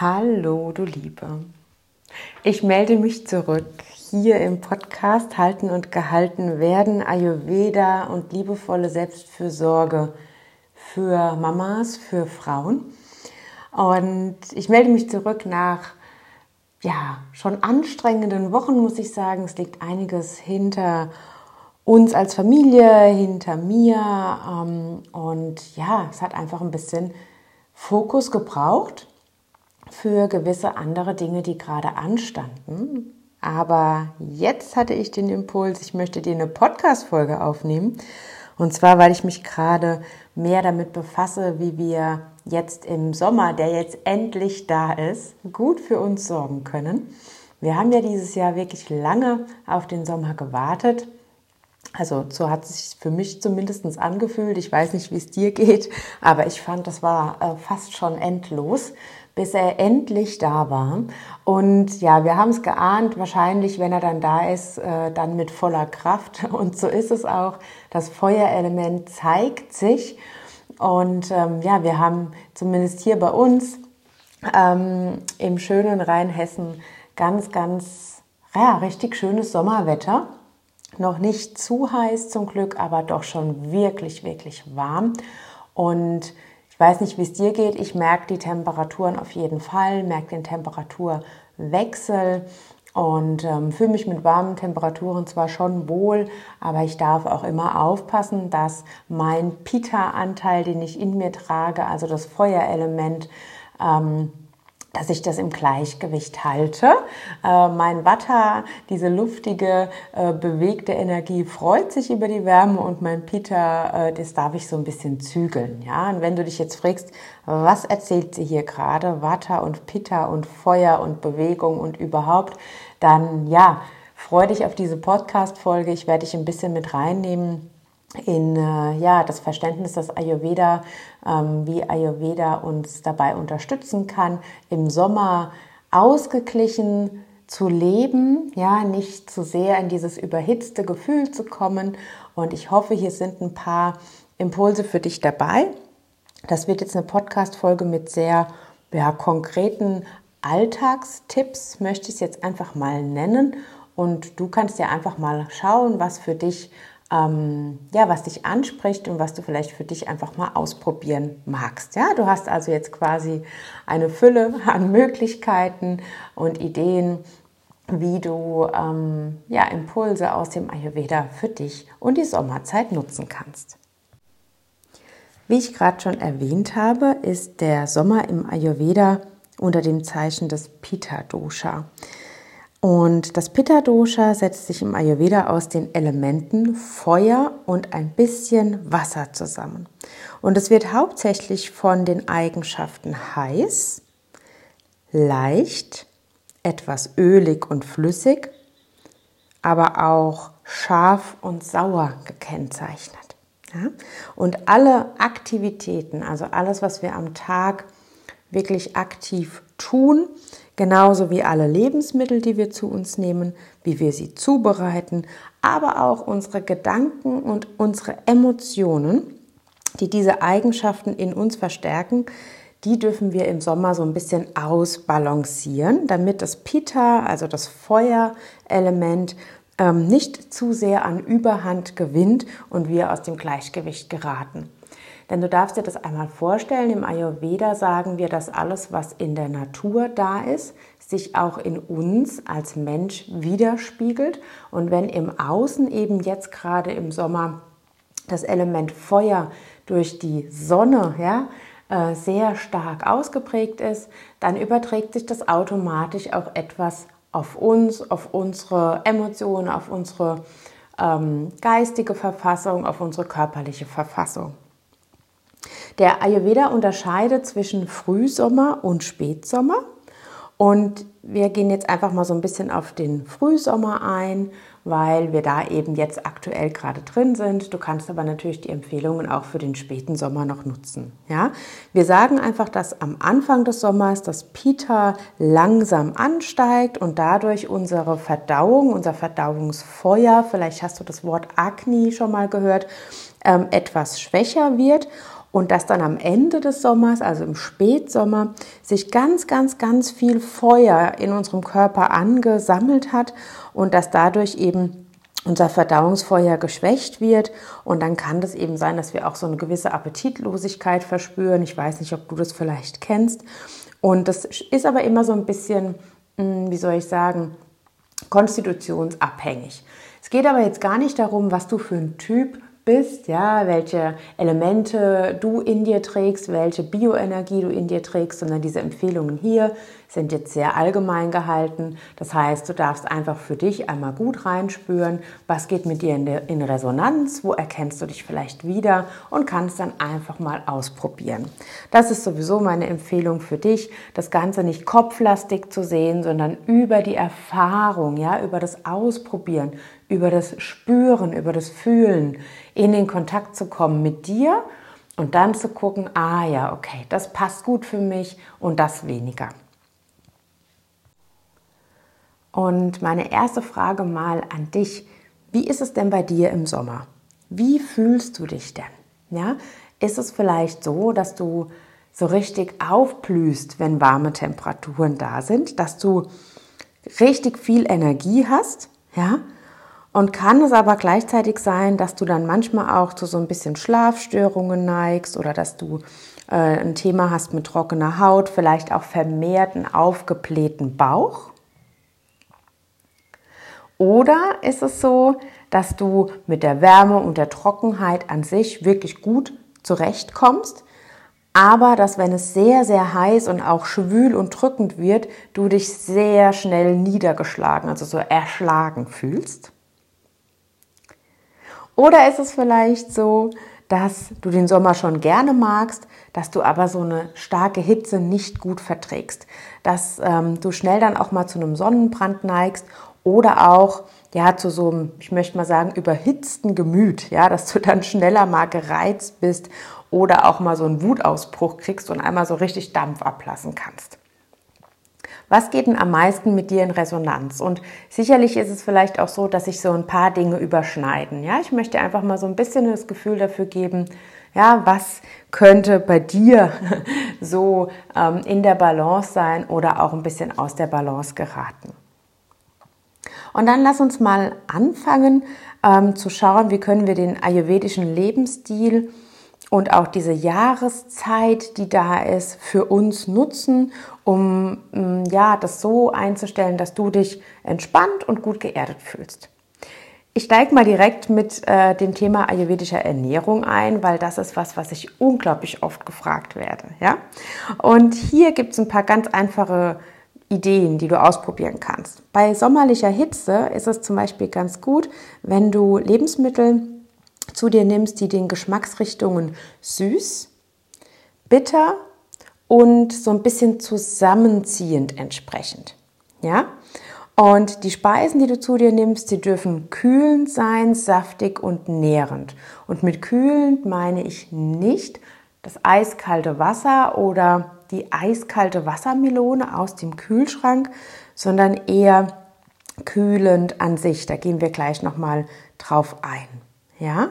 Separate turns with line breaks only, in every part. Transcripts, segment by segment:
Hallo, du Liebe. Ich melde mich zurück hier im Podcast Halten und Gehalten werden Ayurveda und liebevolle Selbstfürsorge für Mamas, für Frauen. Und ich melde mich zurück nach ja, schon anstrengenden Wochen, muss ich sagen. Es liegt einiges hinter uns als Familie, hinter mir. Ähm, und ja, es hat einfach ein bisschen Fokus gebraucht für gewisse andere Dinge, die gerade anstanden. Aber jetzt hatte ich den Impuls, ich möchte dir eine Podcast-Folge aufnehmen. Und zwar, weil ich mich gerade mehr damit befasse, wie wir jetzt im Sommer, der jetzt endlich da ist, gut für uns sorgen können. Wir haben ja dieses Jahr wirklich lange auf den Sommer gewartet. Also so hat es sich für mich zumindest angefühlt. Ich weiß nicht, wie es dir geht, aber ich fand, das war äh, fast schon endlos bis er endlich da war. Und ja, wir haben es geahnt, wahrscheinlich, wenn er dann da ist, äh, dann mit voller Kraft. Und so ist es auch. Das Feuerelement zeigt sich. Und ähm, ja, wir haben zumindest hier bei uns ähm, im schönen Rheinhessen ganz, ganz, ja, richtig schönes Sommerwetter. Noch nicht zu heiß zum Glück, aber doch schon wirklich, wirklich warm. Und ich weiß nicht, wie es dir geht. Ich merke die Temperaturen auf jeden Fall, merke den Temperaturwechsel und ähm, fühle mich mit warmen Temperaturen zwar schon wohl, aber ich darf auch immer aufpassen, dass mein Pita-Anteil, den ich in mir trage, also das Feuerelement, ähm, dass ich das im Gleichgewicht halte. Äh, mein Vata, diese luftige, äh, bewegte Energie, freut sich über die Wärme und mein Pita, äh, das darf ich so ein bisschen zügeln. Ja? Und wenn du dich jetzt fragst, was erzählt sie hier gerade, Vata und Pitta und Feuer und Bewegung und überhaupt, dann ja, freu dich auf diese Podcast-Folge. Ich werde dich ein bisschen mit reinnehmen in äh, ja, das Verständnis, dass Ayurveda, ähm, wie Ayurveda uns dabei unterstützen kann, im Sommer ausgeglichen zu leben, ja, nicht zu sehr in dieses überhitzte Gefühl zu kommen. Und ich hoffe, hier sind ein paar Impulse für dich dabei. Das wird jetzt eine Podcast-Folge mit sehr ja, konkreten Alltagstipps, möchte ich es jetzt einfach mal nennen. Und du kannst ja einfach mal schauen, was für dich ähm, ja, was dich anspricht und was du vielleicht für dich einfach mal ausprobieren magst. Ja, du hast also jetzt quasi eine Fülle an Möglichkeiten und Ideen, wie du ähm, ja, Impulse aus dem Ayurveda für dich und die Sommerzeit nutzen kannst. Wie ich gerade schon erwähnt habe, ist der Sommer im Ayurveda unter dem Zeichen des Pitta Dosha. Und das Pitta Dosha setzt sich im Ayurveda aus den Elementen Feuer und ein bisschen Wasser zusammen. Und es wird hauptsächlich von den Eigenschaften heiß, leicht, etwas ölig und flüssig, aber auch scharf und sauer gekennzeichnet. Und alle Aktivitäten, also alles, was wir am Tag wirklich aktiv tun, genauso wie alle Lebensmittel, die wir zu uns nehmen, wie wir sie zubereiten, aber auch unsere Gedanken und unsere Emotionen, die diese Eigenschaften in uns verstärken, die dürfen wir im Sommer so ein bisschen ausbalancieren, damit das Pitta, also das Feuerelement, ähm, nicht zu sehr an Überhand gewinnt und wir aus dem Gleichgewicht geraten. Denn du darfst dir das einmal vorstellen, im Ayurveda sagen wir, dass alles, was in der Natur da ist, sich auch in uns als Mensch widerspiegelt. Und wenn im Außen eben jetzt gerade im Sommer das Element Feuer durch die Sonne, ja, äh, sehr stark ausgeprägt ist, dann überträgt sich das automatisch auch etwas auf uns, auf unsere Emotionen, auf unsere ähm, geistige Verfassung, auf unsere körperliche Verfassung. Der Ayurveda unterscheidet zwischen Frühsommer und Spätsommer. Und wir gehen jetzt einfach mal so ein bisschen auf den Frühsommer ein, weil wir da eben jetzt aktuell gerade drin sind. Du kannst aber natürlich die Empfehlungen auch für den späten Sommer noch nutzen. Ja? Wir sagen einfach, dass am Anfang des Sommers das Pita langsam ansteigt und dadurch unsere Verdauung, unser Verdauungsfeuer, vielleicht hast du das Wort Agni schon mal gehört, ähm, etwas schwächer wird und dass dann am Ende des Sommers, also im Spätsommer, sich ganz, ganz, ganz viel Feuer in unserem Körper angesammelt hat und dass dadurch eben unser Verdauungsfeuer geschwächt wird und dann kann das eben sein, dass wir auch so eine gewisse Appetitlosigkeit verspüren. Ich weiß nicht, ob du das vielleicht kennst. Und das ist aber immer so ein bisschen, hm, wie soll ich sagen, konstitutionsabhängig. Es geht aber jetzt gar nicht darum, was du für ein Typ bist, ja, welche Elemente du in dir trägst, welche Bioenergie du in dir trägst, sondern diese Empfehlungen hier sind jetzt sehr allgemein gehalten. Das heißt, du darfst einfach für dich einmal gut reinspüren, was geht mit dir in, Resonanz, wo erkennst du dich vielleicht wieder und kannst dann einfach mal ausprobieren. Das ist sowieso meine Empfehlung für dich, das Ganze nicht kopflastig zu sehen, sondern über die Erfahrung, ja, über das Ausprobieren, über das Spüren, über das Fühlen in den Kontakt zu kommen mit dir und dann zu gucken, ah ja, okay, das passt gut für mich und das weniger. Und meine erste Frage mal an dich, wie ist es denn bei dir im Sommer? Wie fühlst du dich denn? Ja, ist es vielleicht so, dass du so richtig aufblühst, wenn warme Temperaturen da sind, dass du richtig viel Energie hast, ja? Und kann es aber gleichzeitig sein, dass du dann manchmal auch zu so ein bisschen Schlafstörungen neigst oder dass du äh, ein Thema hast mit trockener Haut, vielleicht auch vermehrten aufgeblähten Bauch? Oder ist es so, dass du mit der Wärme und der Trockenheit an sich wirklich gut zurechtkommst, aber dass wenn es sehr, sehr heiß und auch schwül und drückend wird, du dich sehr schnell niedergeschlagen, also so erschlagen fühlst? Oder ist es vielleicht so, dass du den Sommer schon gerne magst, dass du aber so eine starke Hitze nicht gut verträgst, dass ähm, du schnell dann auch mal zu einem Sonnenbrand neigst oder auch ja zu so einem, ich möchte mal sagen, überhitzten Gemüt, ja, dass du dann schneller mal gereizt bist oder auch mal so einen Wutausbruch kriegst und einmal so richtig Dampf ablassen kannst. Was geht denn am meisten mit dir in Resonanz? Und sicherlich ist es vielleicht auch so, dass sich so ein paar Dinge überschneiden. Ja, ich möchte einfach mal so ein bisschen das Gefühl dafür geben, ja, was könnte bei dir so ähm, in der Balance sein oder auch ein bisschen aus der Balance geraten? Und dann lass uns mal anfangen ähm, zu schauen, wie können wir den ayurvedischen Lebensstil und auch diese Jahreszeit, die da ist, für uns nutzen, um mm, ja, das so einzustellen, dass du dich entspannt und gut geerdet fühlst. Ich steige mal direkt mit äh, dem Thema ayurvedischer Ernährung ein, weil das ist was, was ich unglaublich oft gefragt werde. Ja? Und hier gibt es ein paar ganz einfache Ideen, die du ausprobieren kannst. Bei sommerlicher Hitze ist es zum Beispiel ganz gut, wenn du Lebensmittel zu dir nimmst, die den Geschmacksrichtungen süß, bitter und so ein bisschen zusammenziehend entsprechend. Ja? Und die Speisen, die du zu dir nimmst, die dürfen kühlend sein, saftig und nährend. Und mit kühlend meine ich nicht das eiskalte Wasser oder die eiskalte Wassermelone aus dem Kühlschrank, sondern eher kühlend an sich. Da gehen wir gleich nochmal drauf ein. Ja?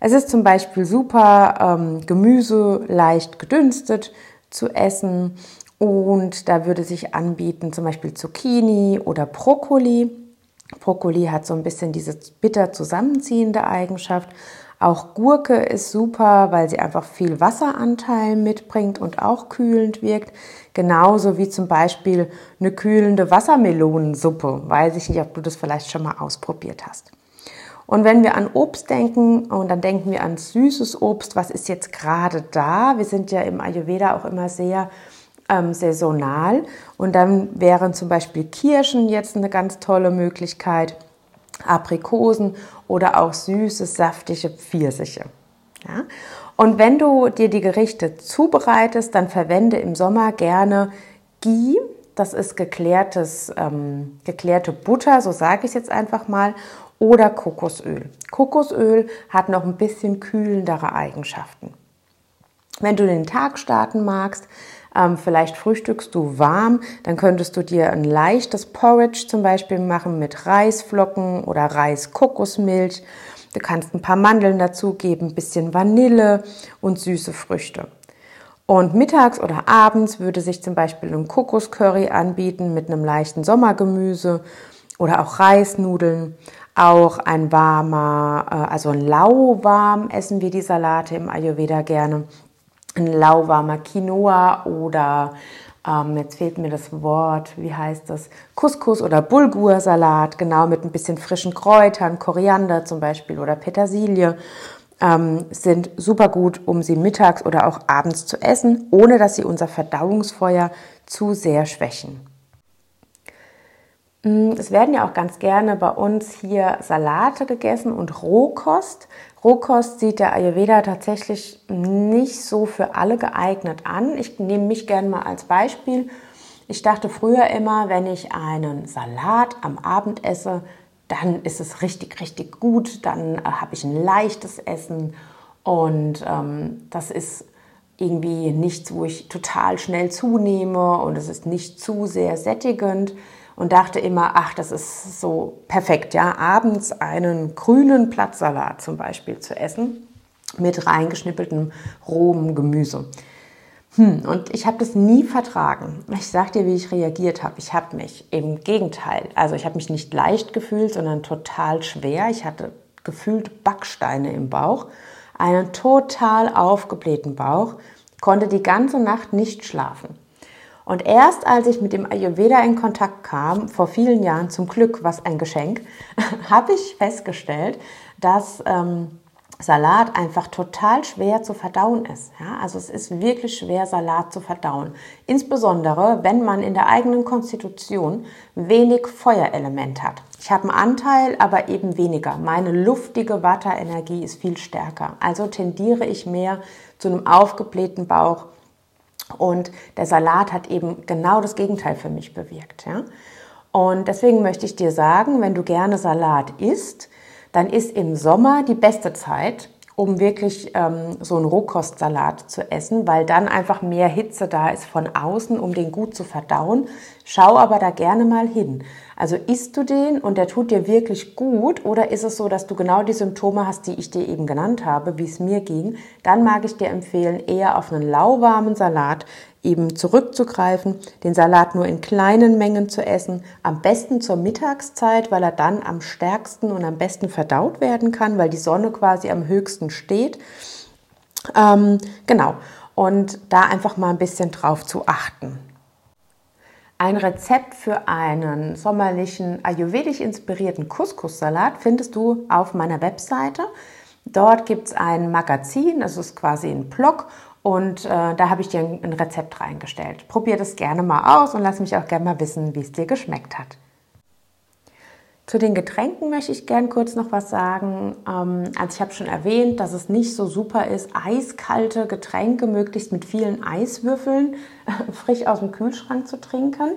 Es ist zum Beispiel super, ähm, Gemüse leicht gedünstet zu essen und da würde sich anbieten zum Beispiel Zucchini oder Brokkoli. Brokkoli hat so ein bisschen diese bitter zusammenziehende Eigenschaft, auch Gurke ist super, weil sie einfach viel Wasseranteil mitbringt und auch kühlend wirkt. Genauso wie zum Beispiel eine kühlende Wassermelonensuppe. Weiß ich nicht, ob du das vielleicht schon mal ausprobiert hast. Und wenn wir an Obst denken, und dann denken wir an süßes Obst, was ist jetzt gerade da? Wir sind ja im Ayurveda auch immer sehr ähm, saisonal. Und dann wären zum Beispiel Kirschen jetzt eine ganz tolle Möglichkeit. Aprikosen oder auch süße, saftige Pfirsiche. Ja? Und wenn du dir die Gerichte zubereitest, dann verwende im Sommer gerne Ghee. Das ist geklärtes, ähm, geklärte Butter, so sage ich es jetzt einfach mal, oder Kokosöl. Kokosöl hat noch ein bisschen kühlendere Eigenschaften. Wenn du den Tag starten magst, ähm, vielleicht frühstückst du warm, dann könntest du dir ein leichtes Porridge zum Beispiel machen mit Reisflocken oder Reiskokosmilch. Du kannst ein paar Mandeln dazugeben, ein bisschen Vanille und süße Früchte. Und mittags oder abends würde sich zum Beispiel ein Kokoscurry anbieten mit einem leichten Sommergemüse oder auch Reisnudeln. Auch ein warmer, äh, also ein lauwarm essen wir die Salate im Ayurveda gerne. Ein lauwarmer Quinoa oder ähm, jetzt fehlt mir das Wort, wie heißt das? Couscous oder Bulgursalat, genau mit ein bisschen frischen Kräutern, Koriander zum Beispiel oder Petersilie ähm, sind super gut, um sie mittags oder auch abends zu essen, ohne dass sie unser Verdauungsfeuer zu sehr schwächen. Mm, es werden ja auch ganz gerne bei uns hier Salate gegessen und Rohkost. Rohkost sieht der Ayurveda tatsächlich nicht so für alle geeignet an. Ich nehme mich gerne mal als Beispiel. Ich dachte früher immer, wenn ich einen Salat am Abend esse, dann ist es richtig, richtig gut. Dann äh, habe ich ein leichtes Essen und ähm, das ist irgendwie nichts, wo ich total schnell zunehme und es ist nicht zu sehr sättigend und dachte immer, ach, das ist so perfekt, ja, abends einen grünen Blattsalat zum Beispiel zu essen mit reingeschnippeltem rohem Gemüse. Hm, und ich habe das nie vertragen. Ich sag dir, wie ich reagiert habe. Ich habe mich im Gegenteil, also ich habe mich nicht leicht gefühlt, sondern total schwer. Ich hatte gefühlt Backsteine im Bauch, einen total aufgeblähten Bauch, konnte die ganze Nacht nicht schlafen. Und erst als ich mit dem Ayurveda in Kontakt kam, vor vielen Jahren, zum Glück, was ein Geschenk, habe ich festgestellt, dass ähm, Salat einfach total schwer zu verdauen ist. Ja, also es ist wirklich schwer, Salat zu verdauen. Insbesondere, wenn man in der eigenen Konstitution wenig Feuerelement hat. Ich habe einen Anteil, aber eben weniger. Meine luftige Vata-Energie ist viel stärker. Also tendiere ich mehr zu einem aufgeblähten Bauch. Und der Salat hat eben genau das Gegenteil für mich bewirkt. Ja? Und deswegen möchte ich dir sagen, wenn du gerne Salat isst, dann ist im Sommer die beste Zeit, um wirklich ähm, so einen Rohkostsalat zu essen, weil dann einfach mehr Hitze da ist von außen, um den gut zu verdauen. Schau aber da gerne mal hin. Also isst du den und der tut dir wirklich gut oder ist es so, dass du genau die Symptome hast, die ich dir eben genannt habe, wie es mir ging, dann mag ich dir empfehlen, eher auf einen lauwarmen Salat eben zurückzugreifen, den Salat nur in kleinen Mengen zu essen, am besten zur Mittagszeit, weil er dann am stärksten und am besten verdaut werden kann, weil die Sonne quasi am höchsten steht. Ähm, genau, und da einfach mal ein bisschen drauf zu achten. Ein Rezept für einen sommerlichen ayurvedisch inspirierten Couscous-Salat findest du auf meiner Webseite. Dort gibt es ein Magazin, das ist quasi ein Blog und äh, da habe ich dir ein, ein Rezept reingestellt. Probier das gerne mal aus und lass mich auch gerne mal wissen, wie es dir geschmeckt hat. Zu den Getränken möchte ich gern kurz noch was sagen. Ähm, also ich habe schon erwähnt, dass es nicht so super ist, eiskalte Getränke möglichst mit vielen Eiswürfeln frisch aus dem Kühlschrank zu trinken.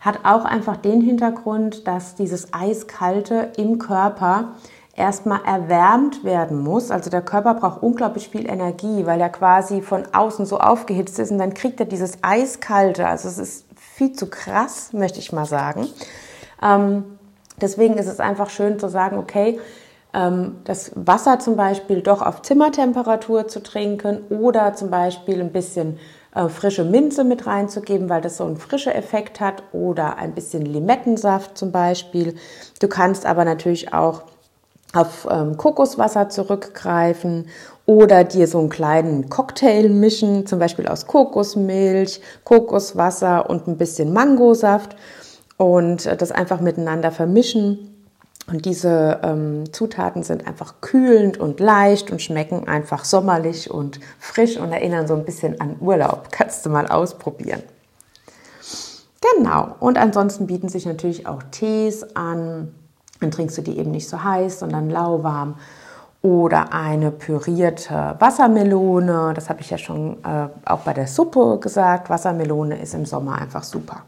Hat auch einfach den Hintergrund, dass dieses Eiskalte im Körper erstmal erwärmt werden muss. Also der Körper braucht unglaublich viel Energie, weil er quasi von außen so aufgehitzt ist und dann kriegt er dieses Eiskalte. Also es ist viel zu krass, möchte ich mal sagen. Ähm, deswegen ist es einfach schön zu sagen, okay, ähm, das Wasser zum Beispiel doch auf Zimmertemperatur zu trinken oder zum Beispiel ein bisschen äh, frische Minze mit reinzugeben, weil das so einen frischen Effekt hat oder ein bisschen Limettensaft zum Beispiel. Du kannst aber natürlich auch auf ähm, Kokoswasser zurückgreifen oder dir so einen kleinen Cocktail mischen, zum Beispiel aus Kokosmilch, Kokoswasser und ein bisschen Mangosaft und äh, das einfach miteinander vermischen. Und diese ähm, Zutaten sind einfach kühlend und leicht und schmecken einfach sommerlich und frisch und erinnern so ein bisschen an Urlaub. Kannst du mal ausprobieren. Genau. Und ansonsten bieten sich natürlich auch Tees an dann trinkst du die eben nicht so heiß, sondern lauwarm. Oder eine pürierte Wassermelone. Das habe ich ja schon äh, auch bei der Suppe gesagt. Wassermelone ist im Sommer einfach super.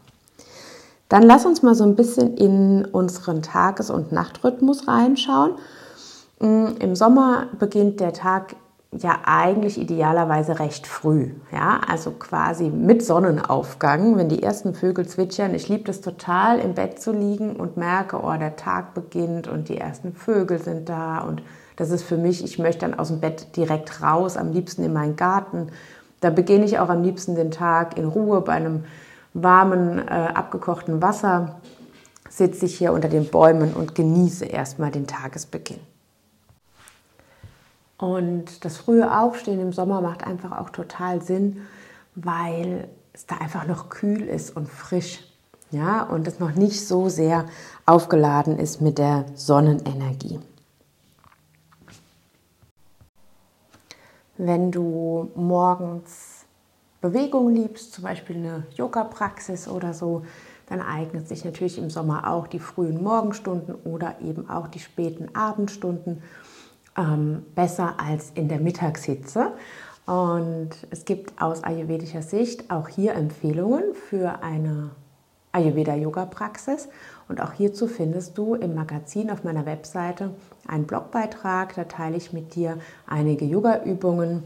Dann lass uns mal so ein bisschen in unseren Tages- und Nachtrhythmus reinschauen. Mm, Im Sommer beginnt der Tag ja eigentlich idealerweise recht früh, ja, also quasi mit Sonnenaufgang, wenn die ersten Vögel zwitschern. Ich liebe das total, im Bett zu liegen und merke, oh, der Tag beginnt und die ersten Vögel sind da und Das ist für mich, ich möchte dann aus dem Bett direkt raus, am liebsten in meinen Garten. Da beginne ich auch am liebsten den Tag in Ruhe bei einem warmen, äh, abgekochten Wasser. Sitze ich hier unter den Bäumen und genieße erstmal den Tagesbeginn. Und das frühe Aufstehen im Sommer macht einfach auch total Sinn, weil es da einfach noch kühl ist und frisch. Ja, und es noch nicht so sehr aufgeladen ist mit der Sonnenenergie. Wenn du morgens Bewegung liebst, zum Beispiel eine Yoga-Praxis oder so, dann eignet sich natürlich im Sommer auch die frühen Morgenstunden oder eben auch die späten Abendstunden ähm, besser als in der Mittagshitze. Und es gibt aus ayurvedischer Sicht auch hier Empfehlungen für eine Ayurveda-Yoga-Praxis. Und auch hierzu findest du im Magazin auf meiner Webseite einen Blogbeitrag. Da teile ich mit dir einige Yoga-Übungen,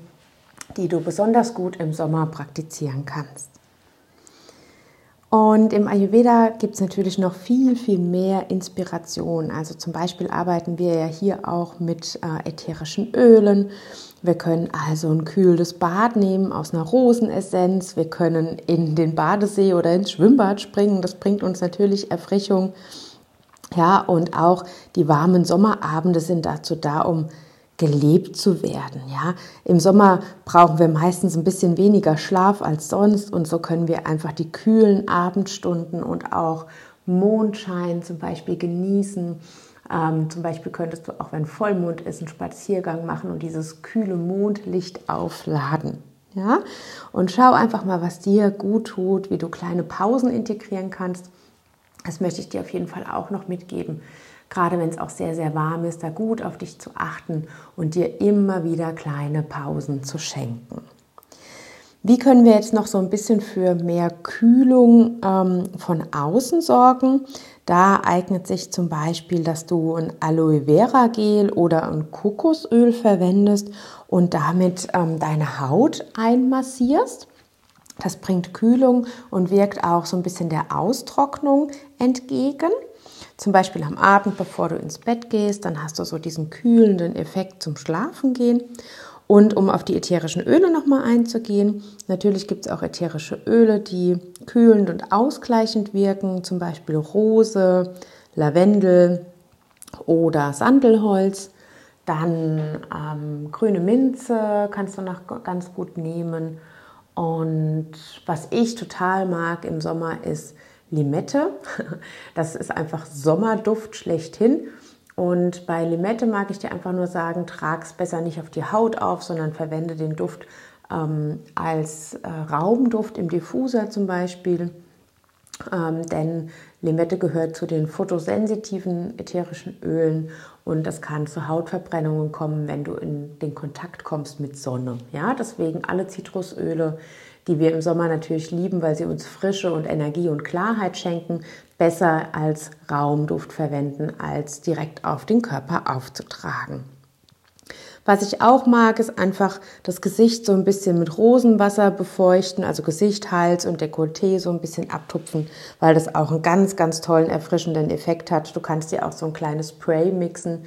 die du besonders gut im Sommer praktizieren kannst. Und im Ayurveda gibt es natürlich noch viel, viel mehr Inspiration. Also zum Beispiel arbeiten wir ja hier auch mit äh, ätherischen Ölen. Wir können also ein kühles Bad nehmen aus einer Rosenessenz. Wir können in den Badesee oder ins Schwimmbad springen. Das bringt uns natürlich Erfrischung. Ja, und auch die warmen Sommerabende sind dazu da, um gelebt zu werden. Ja, im Sommer brauchen wir meistens ein bisschen weniger Schlaf als sonst und so können wir einfach die kühlen Abendstunden und auch Mondschein zum Beispiel genießen. Ähm, zum Beispiel könntest du auch, wenn Vollmond ist, einen Spaziergang machen und dieses kühle Mondlicht aufladen. Ja, und schau einfach mal, was dir gut tut, wie du kleine Pausen integrieren kannst. Das möchte ich dir auf jeden Fall auch noch mitgeben gerade wenn es auch sehr, sehr warm ist, da gut auf dich zu achten und dir immer wieder kleine Pausen zu schenken. Wie können wir jetzt noch so ein bisschen für mehr Kühlung ähm, von außen sorgen? Da eignet sich zum Beispiel, dass du ein Aloe Vera Gel oder ein Kokosöl verwendest und damit ähm, deine Haut einmassierst. Das bringt Kühlung und wirkt auch so ein bisschen der Austrocknung entgegen. Zum Beispiel am Abend, bevor du ins Bett gehst, dann hast du so diesen kühlenden Effekt zum Schlafengehen. Und um auf die ätherischen Öle nochmal einzugehen, natürlich gibt es auch ätherische Öle, die kühlend und ausgleichend wirken, zum Beispiel Rose, Lavendel oder Sandelholz. Dann ähm, grüne Minze kannst du noch ganz gut nehmen. Und was ich total mag im Sommer ist Limette. Das ist einfach Sommerduft schlechthin. Und bei Limette mag ich dir einfach nur sagen, trag es besser nicht auf die Haut auf, sondern verwende den Duft ähm, als äh, Raumduft im Diffuser zum Beispiel. Ähm, denn Limette gehört zu den photosensitiven ätherischen Ölen und das kann zu Hautverbrennungen kommen, wenn du in den Kontakt kommst mit Sonne. Ja, deswegen alle Zitrusöle, die wir im Sommer natürlich lieben, weil sie uns Frische und Energie und Klarheit schenken, besser als Raumduft verwenden, als direkt auf den Körper aufzutragen. Was ich auch mag, ist einfach das Gesicht so ein bisschen mit Rosenwasser befeuchten, also Gesicht, Hals und Dekolleté so ein bisschen abtupfen, weil das auch einen ganz, ganz tollen, erfrischenden Effekt hat. Du kannst dir auch so ein kleines Spray mixen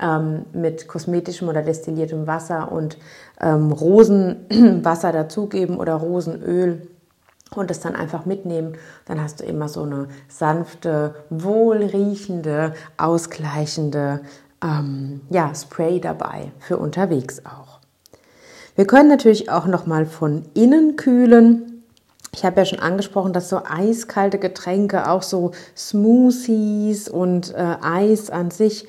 ähm, mit kosmetischem oder destilliertem Wasser und ähm, Rosenwasser dazugeben oder Rosenöl und das dann einfach mitnehmen. Dann hast du immer so eine sanfte, wohlriechende, ausgleichende ähm, ja, Spray dabei für unterwegs auch. Wir können natürlich auch noch mal von innen kühlen. Ich habe ja schon angesprochen, dass so eiskalte Getränke, auch so Smoothies und äh, Eis an sich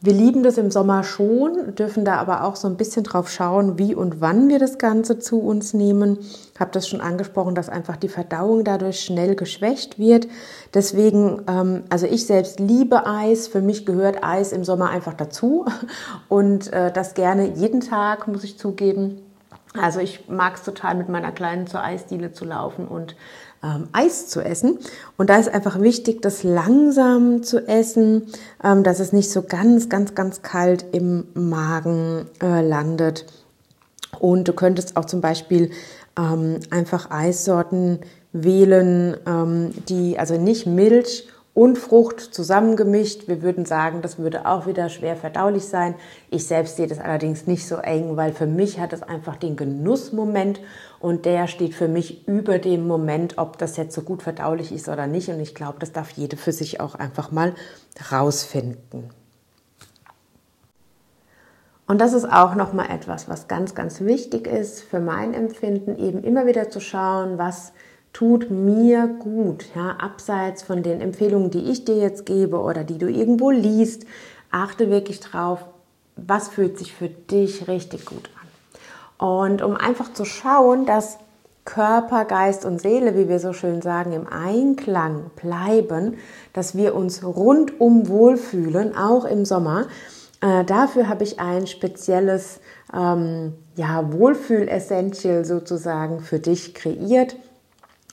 wir lieben das im Sommer schon, dürfen da aber auch so ein bisschen drauf schauen, wie und wann wir das Ganze zu uns nehmen. Ich habe das schon angesprochen, dass einfach die Verdauung dadurch schnell geschwächt wird. Deswegen, ähm, also ich selbst liebe Eis. Für mich gehört Eis im Sommer einfach dazu und äh, das gerne jeden Tag, muss ich zugeben. Also ich mag es total, mit meiner Kleinen zur Eisdiele zu laufen und ähm, Eis zu essen. Und da ist einfach wichtig, das langsam zu essen, ähm, dass es nicht so ganz, ganz, ganz kalt im Magen äh, landet. Und du könntest auch zum Beispiel ähm, einfach Eissorten wählen, ähm, die also nicht Milch und Frucht zusammengemischt. Wir würden sagen, das würde auch wieder schwer verdaulich sein. Ich selbst sehe das allerdings nicht so eng, weil für mich hat es einfach den Genussmoment und der steht für mich über dem Moment, ob das jetzt so gut verdaulich ist oder nicht. Und ich glaube, das darf jede für sich auch einfach mal rausfinden. Und das ist auch nochmal etwas, was ganz, ganz wichtig ist für mein Empfinden, eben immer wieder zu schauen, was tut mir gut, ja, abseits von den Empfehlungen, die ich dir jetzt gebe oder die du irgendwo liest, achte wirklich drauf, was fühlt sich für dich richtig gut an. Und um einfach zu schauen, dass Körper, Geist und Seele, wie wir so schön sagen, im Einklang bleiben, dass wir uns rundum wohlfühlen, auch im Sommer. Äh, dafür habe ich ein spezielles ähm, ja, Wohlfühl-Essential sozusagen für dich kreiert.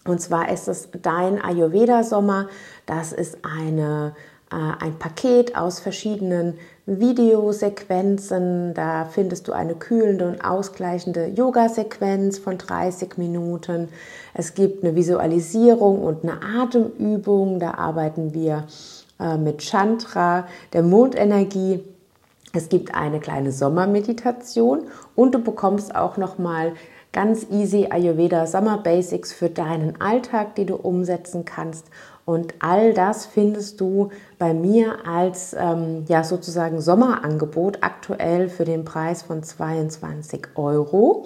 Und zwar ist es dein Ayurveda-Sommer. Das ist eine, äh, ein Paket aus verschiedenen Videosequenzen. Da findest du eine kühlende und ausgleichende Yoga-Sequenz von 30 Minuten. Es gibt eine Visualisierung und eine Atemübung. Da arbeiten wir äh, mit Chantra, der Mondenergie. Es gibt eine kleine Sommermeditation und du bekommst auch noch mal ganz easy Ayurveda Summer Basics für deinen Alltag, die du umsetzen kannst. Und all das findest du bei mir als ähm, ja sozusagen Sommerangebot aktuell für den Preis von 22 Euro.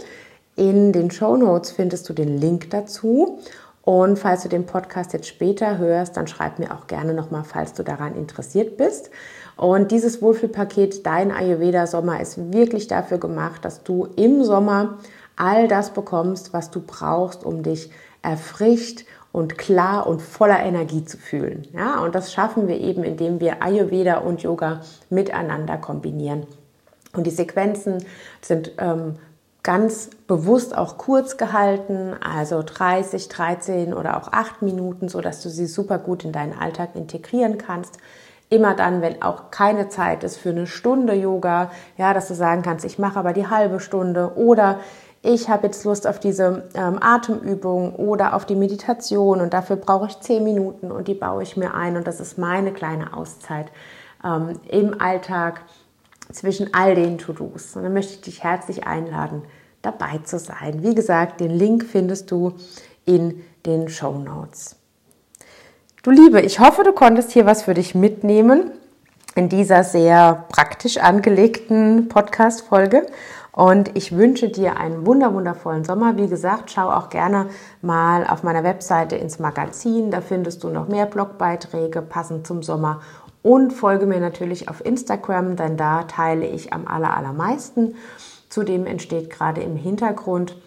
In den Show Notes findest du den Link dazu. Und falls du den Podcast jetzt später hörst, dann schreib mir auch gerne nochmal, falls du daran interessiert bist. Und dieses Wohlfühlpaket Dein Ayurveda Sommer ist wirklich dafür gemacht, dass du im Sommer all das bekommst, was du brauchst, um dich erfrischt und klar und voller Energie zu fühlen. Ja, und das schaffen wir eben, indem wir Ayurveda und Yoga miteinander kombinieren. Und die Sequenzen sind ähm, ganz bewusst auch kurz gehalten, also 30, 13 oder auch 8 Minuten, so dass du sie super gut in deinen Alltag integrieren kannst. Immer dann, wenn auch keine Zeit ist für eine Stunde Yoga, ja, dass du sagen kannst, ich mache aber die halbe Stunde oder ich habe jetzt Lust auf diese ähm, Atemübung oder auf die Meditation und dafür brauche ich zehn Minuten und die baue ich mir ein und das ist meine kleine Auszeit ähm, im Alltag zwischen all den To-Dos. Und dann möchte ich dich herzlich einladen, dabei zu sein. Wie gesagt, den Link findest du in den Show Notes. Du Liebe, ich hoffe, du konntest hier was für dich mitnehmen in dieser sehr praktisch angelegten Podcast-Folge. Und ich wünsche dir einen wunderwundervollen Sommer. Wie gesagt, schau auch gerne mal auf meiner Webseite ins Magazin. Da findest du noch mehr Blogbeiträge passend zum Sommer. Und folge mir natürlich auf Instagram, denn da teile ich am allermeisten. Zudem entsteht gerade im Hintergrund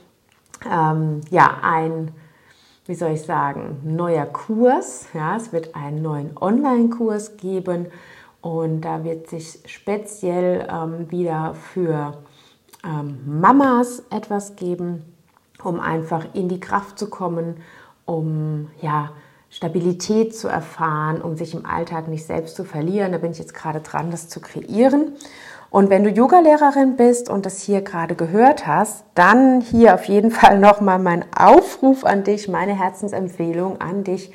ähm, ja ein wie soll ich sagen, neuer Kurs. Ja, es wird einen neuen Online-Kurs geben und da wird sich speziell ähm, wieder für ähm, Mamas etwas geben, um einfach in die Kraft zu kommen, um ja, Stabilität zu erfahren, um sich im Alltag nicht selbst zu verlieren. Da bin ich jetzt gerade dran, das zu kreieren. Und wenn du Yogalehrerin bist und das hier gerade gehört hast, dann hier auf jeden Fall nochmal mein Aufruf an dich, meine Herzensempfehlung an dich,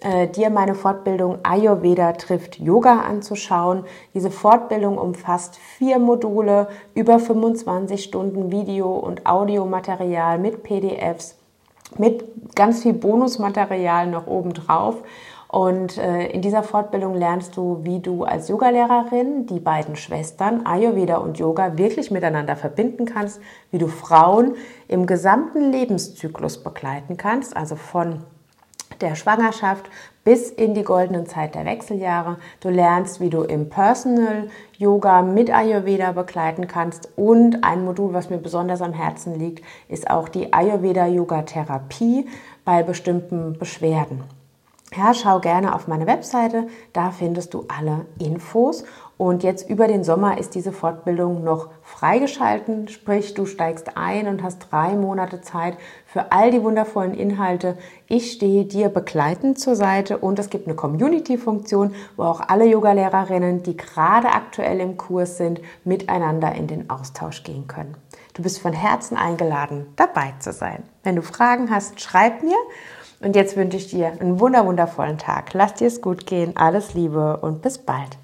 äh, dir meine Fortbildung Ayurveda trifft Yoga anzuschauen. Diese Fortbildung umfasst vier Module, über 25 Stunden Video- und Audiomaterial mit PDFs, mit ganz viel Bonusmaterial noch obendrauf. Und äh, in dieser Fortbildung lernst du, wie du als Yogalehrerin die beiden Schwestern Ayurveda und Yoga wirklich miteinander verbinden kannst, wie du Frauen im gesamten Lebenszyklus begleiten kannst, also von der Schwangerschaft bis in die goldenen Zeit der Wechseljahre. Du lernst, wie du im Personal Yoga mit Ayurveda begleiten kannst. Und ein Modul, was mir besonders am Herzen liegt, ist auch die Ayurveda Yoga Therapie bei bestimmten Beschwerden. Ja, schau gerne auf meine Webseite, da findest du alle Infos. Und jetzt über den Sommer ist diese Fortbildung noch freigeschalten, sprich du steigst ein und hast drei Monate Zeit für all die wundervollen Inhalte. Ich stehe dir begleitend zur Seite und es gibt eine Community-Funktion, wo auch alle Yogalehrerinnen, die gerade aktuell im Kurs sind, miteinander in den Austausch gehen können. Du bist von Herzen eingeladen, dabei zu sein. Wenn du Fragen hast, schreib mir Und jetzt wünsche ich dir einen wunderwundervollen Tag. Lass dir es gut gehen. Alles Liebe und bis bald.